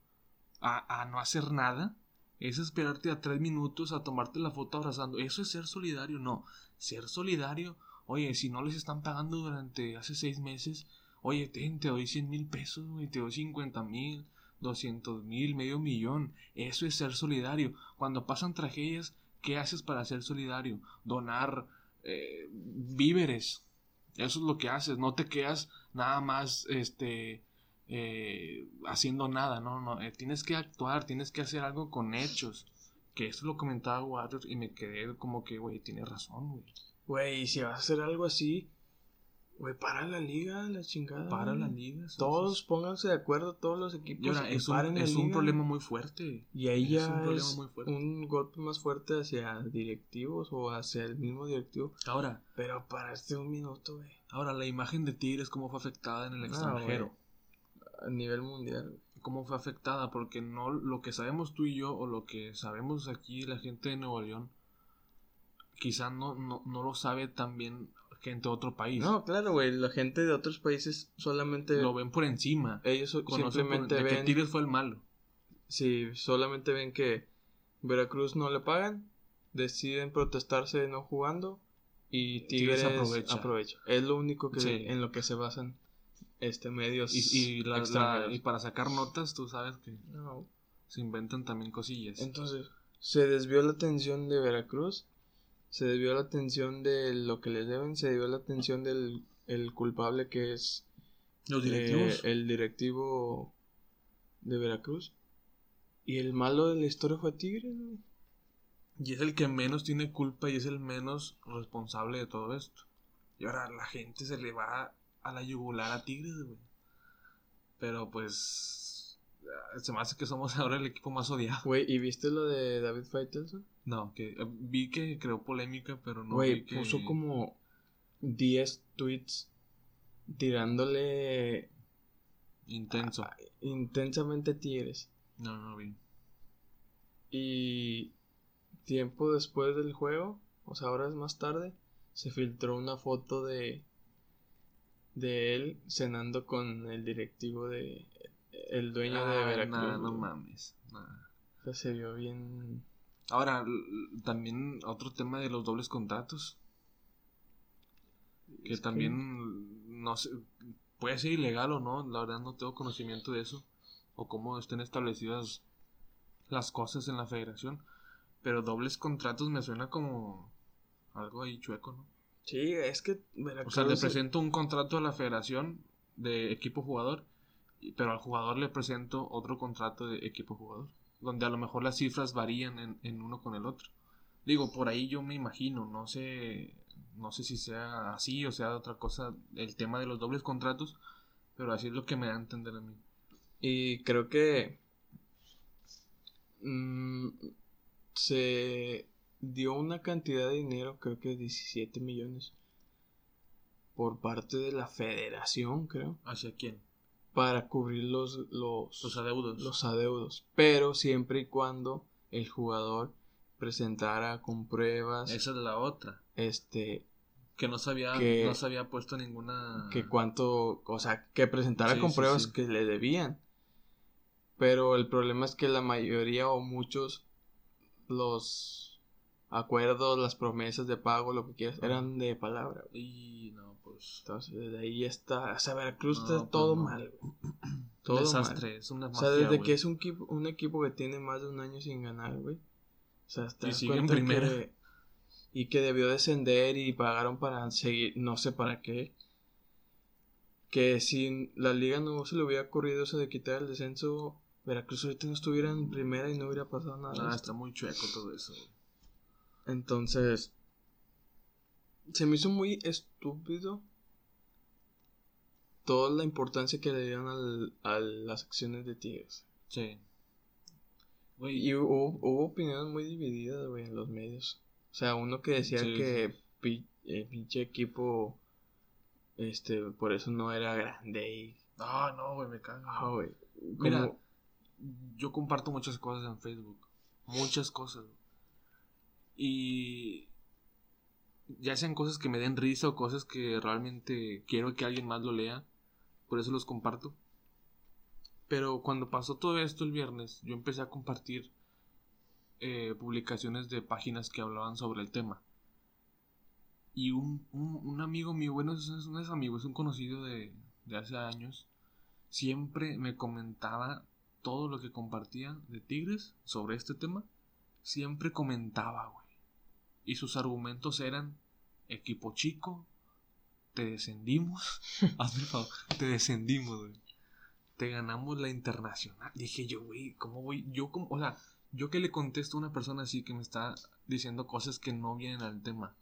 a, a no hacer nada. Es esperarte a tres minutos a tomarte la foto abrazando. Eso es ser solidario. No, ser solidario. Oye, si no les están pagando durante hace seis meses, oye, ten, te doy 100 mil pesos, güey, te doy 50 mil, 200 mil, medio millón. Eso es ser solidario. Cuando pasan tragedias, ¿qué haces para ser solidario? Donar eh, víveres. Eso es lo que haces. No te quedas nada más este, eh, haciendo nada. No, no. eh, tienes que actuar, tienes que hacer algo con hechos. Que eso lo comentaba Warrior y me quedé como que, güey, tiene razón, güey. Güey, si vas a hacer algo así, güey, para la liga, la chingada. Para la liga. Todos pónganse de acuerdo, todos los equipos. Ahora, es un, paren la es un liga. problema muy fuerte. Y ahí es ya un es muy fuerte. un golpe más fuerte hacia directivos o hacia el mismo directivo. Ahora, Pero para este un minuto, güey. ahora la imagen de Tigres, ¿cómo fue afectada en el Ah, extranjero? A nivel mundial. cómo fue afectada, porque no lo que sabemos tú y yo o lo que sabemos aquí la gente de Nuevo León, quizá no, no, no lo sabe también gente de otro país. No, claro, güey. La gente de otros países solamente. Lo ven por encima. ellos Conocen por- de que ven. Tigres fue el malo. Sí, solamente ven que Veracruz no le pagan. Deciden protestarse no jugando. Y Tigres Tigres, aprovecha. aprovecha. Es lo único que Sí. en lo que se basan este medios Y, y, la- la- extranjeros. y para sacar notas, tú sabes que No, se inventan también cosillas. Entonces, se desvió la atención de Veracruz, se desvió la atención de lo que les deben, se desvió la atención del el culpable que es Los eh, directivos. el directivo de Veracruz. Y el malo de la historia fue Tigres, güey. Y es el que menos tiene culpa y es el menos responsable de todo esto. Y ahora la gente se le va a la yugular a Tigres, güey. Pero pues. Se me hace que somos ahora el equipo más odiado. Güey, ¿y viste lo de David Faitelson? No, que eh, vi que creó polémica, pero no Güey, que. puso como 10 tweets tirándole Intenso. intensamente Tigres. No, no vi. Y tiempo después del juego, o sea, horas más tarde, se filtró una foto de de él cenando con el directivo de el dueño de Ah, Veracruz. nah, no mames. nah. O sea, se vio bien. Ahora, también otro tema de los dobles contratos. Que Es que- también, no sé, puede ser ilegal o no, la verdad no tengo conocimiento de eso. O cómo estén establecidas las cosas en la federación. Pero dobles contratos me suena como algo ahí chueco, ¿no? Sí, es que O Veracruz. sea, le presento un contrato a la federación de equipo jugador, pero al jugador le presento otro contrato de equipo jugador. Donde a lo mejor las cifras varían en, en uno con el otro. Digo, por ahí yo me imagino, no sé, no sé si sea así o sea otra cosa el tema de los dobles contratos, pero así es lo que me da a entender a mí. Y creo que mm, se dio una cantidad de dinero, creo que 17 millones, por parte de la federación, creo. ¿Hacia quién? Para cubrir los, los, Los adeudos. los adeudos. Pero siempre y cuando el jugador presentara con pruebas, Esa es la otra. este, Que no se había, Que- no se había puesto ninguna. que cuánto, o sea, que presentara Sí, con sí, pruebas sí. que le debían. Pero el problema es que la mayoría o muchos los acuerdos, las promesas de pago, lo que quieras, eran de palabra. Y no, pues. Entonces, desde ahí está, o sea, Veracruz No, está pues todo mal. güey. Todo desastre. mal. Es una O sea, desde que es un equipo, un equipo que tiene más de un año sin ganar, güey. O sea, te Y sigue en primera. que- y que debió descender y pagaron para seguir, no sé para qué. Que si la liga no se le hubiera ocurrido eso de quitar el descenso, Veracruz ahorita no estuviera en primera y no hubiera pasado nada. Ah, está muy chueco todo eso. güey. Entonces, se me hizo muy estúpido toda la importancia que le dieron al- a las acciones de Tigres. Sí. Güey, Y hubo, hubo opiniones muy divididas, güey, en los medios. O sea, uno que decía Sí, que pi- el pinche equipo, este, por eso no era grande y... Ah, no, güey, me cago. Ah, güey. Mira, yo comparto muchas cosas en Facebook. Muchas cosas. Y ya sean cosas que me den risa o cosas que realmente quiero que alguien más lo lea. Por eso los comparto. Pero cuando pasó todo esto el viernes, yo empecé a compartir eh, publicaciones de páginas que hablaban sobre el tema. Y un, un, un amigo mío, bueno, es- es- es amigo, es un conocido de, de hace años, siempre me comentaba todo lo que compartía de Tigres sobre este tema. Siempre comentaba, güey. Y sus argumentos eran, equipo chico, te descendimos. *laughs* Hazme el favor, te descendimos, güey. Te ganamos la internacional. Dije yo, güey, ¿cómo voy? Yo como, o sea, yo que le contesto a una persona así que me está diciendo cosas que no vienen al tema.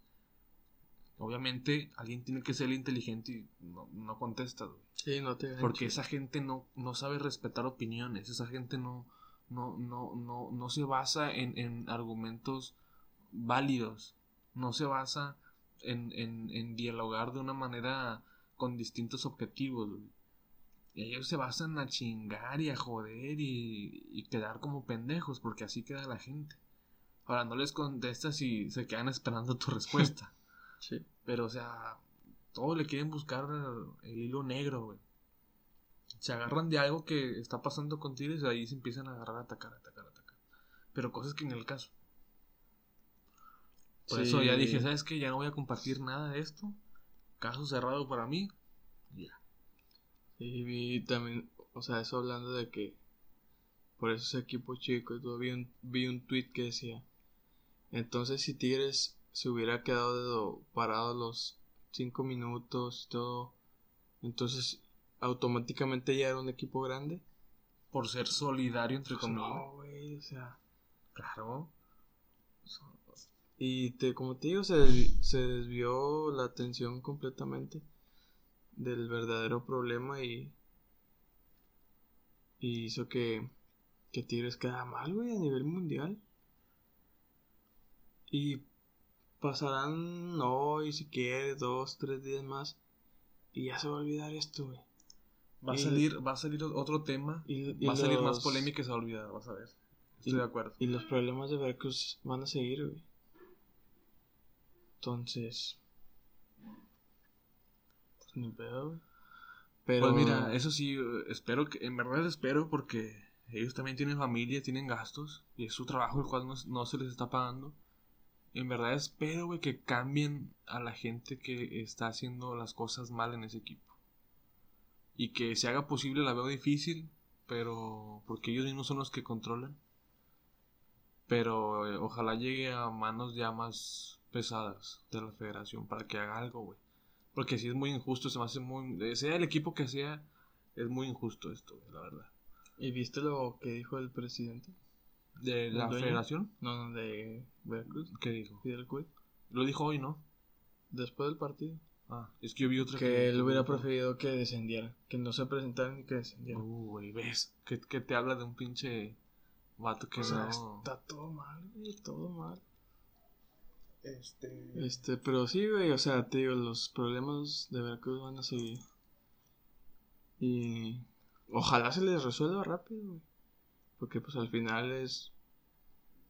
Obviamente, alguien tiene que ser inteligente y no, no contesta, güey. Sí, no te Porque esa gente no, no sabe respetar opiniones, esa gente no, no, no, no, no se basa en, en argumentos válidos, no se basa en, en, en dialogar de una manera con distintos objetivos. güey. Y ellos se basan a chingar y a joder y, y quedar como pendejos, porque así queda la gente. Ahora no les contestas y se quedan esperando tu respuesta. *laughs* Sí. Pero, o sea, todos le quieren buscar el hilo negro, güey. Se agarran de algo que está pasando con Tigres y ahí se empiezan a agarrar, a atacar, atacar, atacar. Pero cosas que en el caso. Por Sí. eso ya dije, ¿sabes qué? Ya no voy a compartir nada de esto. Caso cerrado para mí. Ya. Y vi también, o sea, eso hablando de que por eso es equipo chico y vi un, vi un tweet que decía, entonces si Tigres se hubiera quedado parado los 5 minutos y todo, entonces automáticamente ya era un equipo grande. Por ser solidario, entre Pues comillas. no, güey, o sea, Claro. Y te, como te digo, se, desvi- se desvió la atención completamente del verdadero problema y, y hizo que, que Tigres quedara mal, güey, a nivel mundial. Y pasarán hoy, si quieres, dos, tres días más. Y ya se va a olvidar esto, güey. Va a salir, va a salir otro tema. Y, y Va a salir más polémica y se va a olvidar, vas a ver. Estoy de acuerdo. Y los problemas de Veracruz van a seguir, güey. Entonces. Pues ni pedo. Pero. Pues mira, eso sí, espero que, en verdad espero porque ellos también tienen familia, tienen gastos y es su trabajo el cual no, no se les está pagando. En verdad espero, güey, que cambien a la gente que está haciendo las cosas mal en ese equipo. Y que se haga posible, la veo difícil, pero porque ellos mismos son los que controlan. Pero eh, ojalá llegue a manos ya más pesadas de la federación para que haga algo, güey. Porque si es muy injusto, se me hace muy... Sea el equipo que sea, es muy injusto esto, güey, la verdad. ¿Y viste lo que dijo el presidente? ¿De la dueño? federación? No, no, de Veracruz. ¿Qué dijo? Fidel Cuit. Lo dijo hoy, ¿no? Después del partido. Ah, es que yo vi otra Que él hubiera preferido que descendiera. Que no se presentara ni que descendiera. Uh, güey, ves. Que, que te habla de un pinche vato que o sea, no. está todo mal, güey, todo mal. Este. Este, pero sí, güey, o sea, te digo, los problemas de Veracruz van a seguir. Y ojalá se les resuelva rápido, güey. Porque pues al final es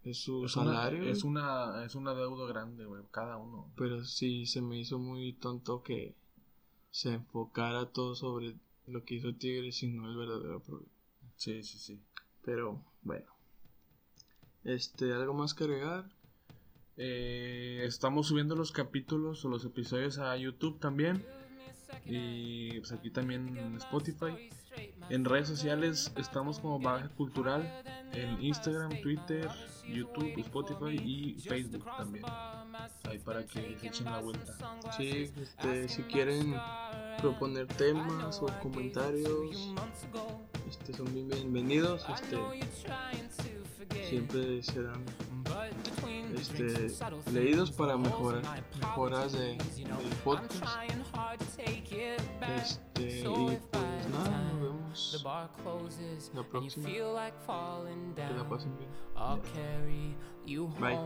es su Es una, salario. es, una, es una deuda grande, güey, cada uno. Pero sí se me hizo muy tonto que se enfocara todo sobre lo que hizo Tigres y no el verdadero problema. Sí, sí, sí. Pero bueno. Este, algo más que agregar. Eh, estamos subiendo los capítulos o los episodios a YouTube también. Y pues aquí también en Spotify. En redes sociales estamos como Bagaje Cultural. En Instagram, Twitter, YouTube, Spotify y Facebook también. Ahí para que echen la vuelta. Este, si quieren proponer temas o comentarios, este, son bien bienvenidos. Este, siempre serán este, leídos para mejorar, mejoras de, del podcast. Este, y pues nada, nos vemos la próxima. Que la pasen bien. Bye.